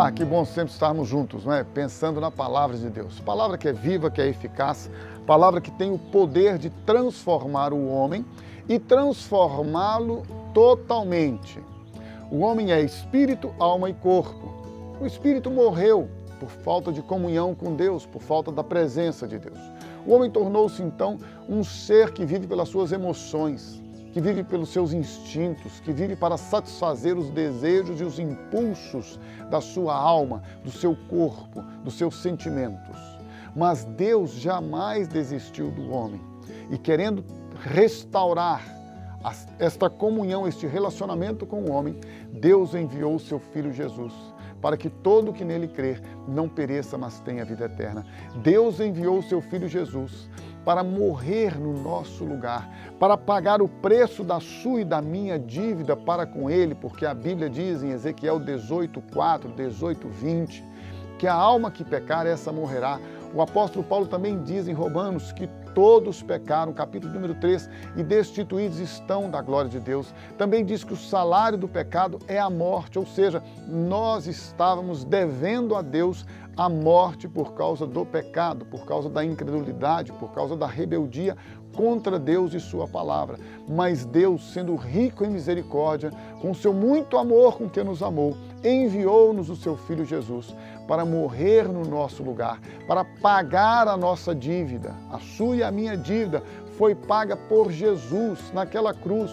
Olá, que bom sempre estarmos juntos, não é? Pensando na palavra de Deus. Palavra que é viva, que é eficaz, palavra que tem o poder de transformar o homem e transformá-lo totalmente. O homem é espírito, alma e corpo. O espírito morreu por falta de comunhão com Deus, por falta da presença de Deus. O homem tornou-se então um ser que vive pelas suas emoções, que vive pelos seus instintos, que vive para satisfazer os desejos e os impulsos da sua alma, do seu corpo, dos seus sentimentos. Mas Deus jamais desistiu do homem e, querendo restaurar esta comunhão, este relacionamento com o homem, Deus enviou o seu filho Jesus para que todo que nele crer não pereça, mas tenha vida eterna. Deus enviou o seu filho Jesus para morrer no nosso lugar, para pagar o preço da sua e da minha dívida para com ele, porque a Bíblia diz em Ezequiel 18, 4, 18, 20, que a alma que pecar, essa morrerá. O apóstolo Paulo também diz em Romanos que todos pecaram, capítulo número 3, e destituídos estão da glória de Deus. Também diz que o salário do pecado é a morte, ou seja, nós estávamos devendo a Deus a morte por causa do pecado, por causa da incredulidade, por causa da rebeldia contra Deus e Sua palavra. Mas Deus, sendo rico em misericórdia, com seu muito amor com que nos amou, enviou-nos o seu Filho Jesus para morrer no nosso lugar, para pagar a nossa dívida. A sua e a minha dívida foi paga por Jesus naquela cruz.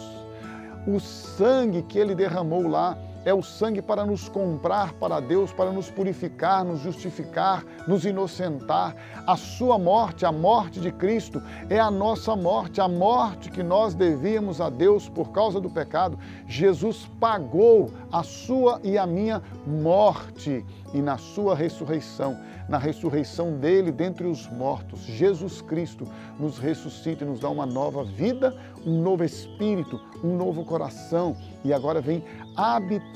O sangue que ele derramou lá é o sangue para nos comprar para Deus, para nos purificar, nos justificar, nos inocentar. A sua morte, a morte de Cristo, é a nossa morte, a morte que nós devíamos a Deus por causa do pecado. Jesus pagou a sua e a minha morte e na sua ressurreição, na ressurreição dele dentre os mortos, Jesus Cristo nos ressuscita e nos dá uma nova vida, um novo espírito, um novo coração e agora vem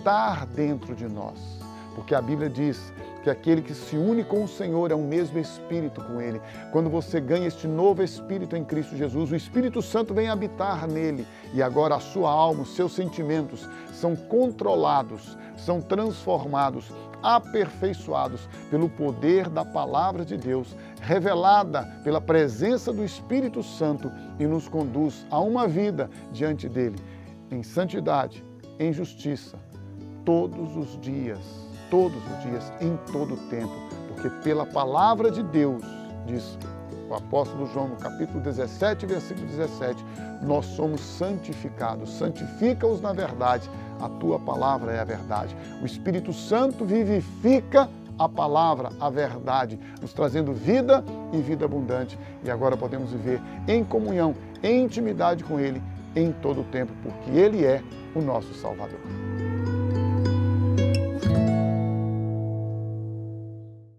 habitar dentro de nós. Porque a Bíblia diz que aquele que se une com o Senhor é o mesmo Espírito com Ele. Quando você ganha este novo Espírito em Cristo Jesus, o Espírito Santo vem habitar nele e agora a sua alma, os seus sentimentos são controlados, são transformados, aperfeiçoados pelo poder da palavra de Deus, revelada pela presença do Espírito Santo e nos conduz a uma vida diante dele em santidade, em justiça, todos os dias, todos os dias, em todo o tempo, porque pela palavra de Deus, diz o apóstolo João no capítulo 17, versículo 17, nós somos santificados. Santifica-os na verdade, a tua palavra é a verdade. O Espírito Santo vivifica a palavra, a verdade, nos trazendo vida e vida abundante. E agora podemos viver em comunhão, em intimidade com Ele em todo o tempo, porque Ele é o nosso Salvador.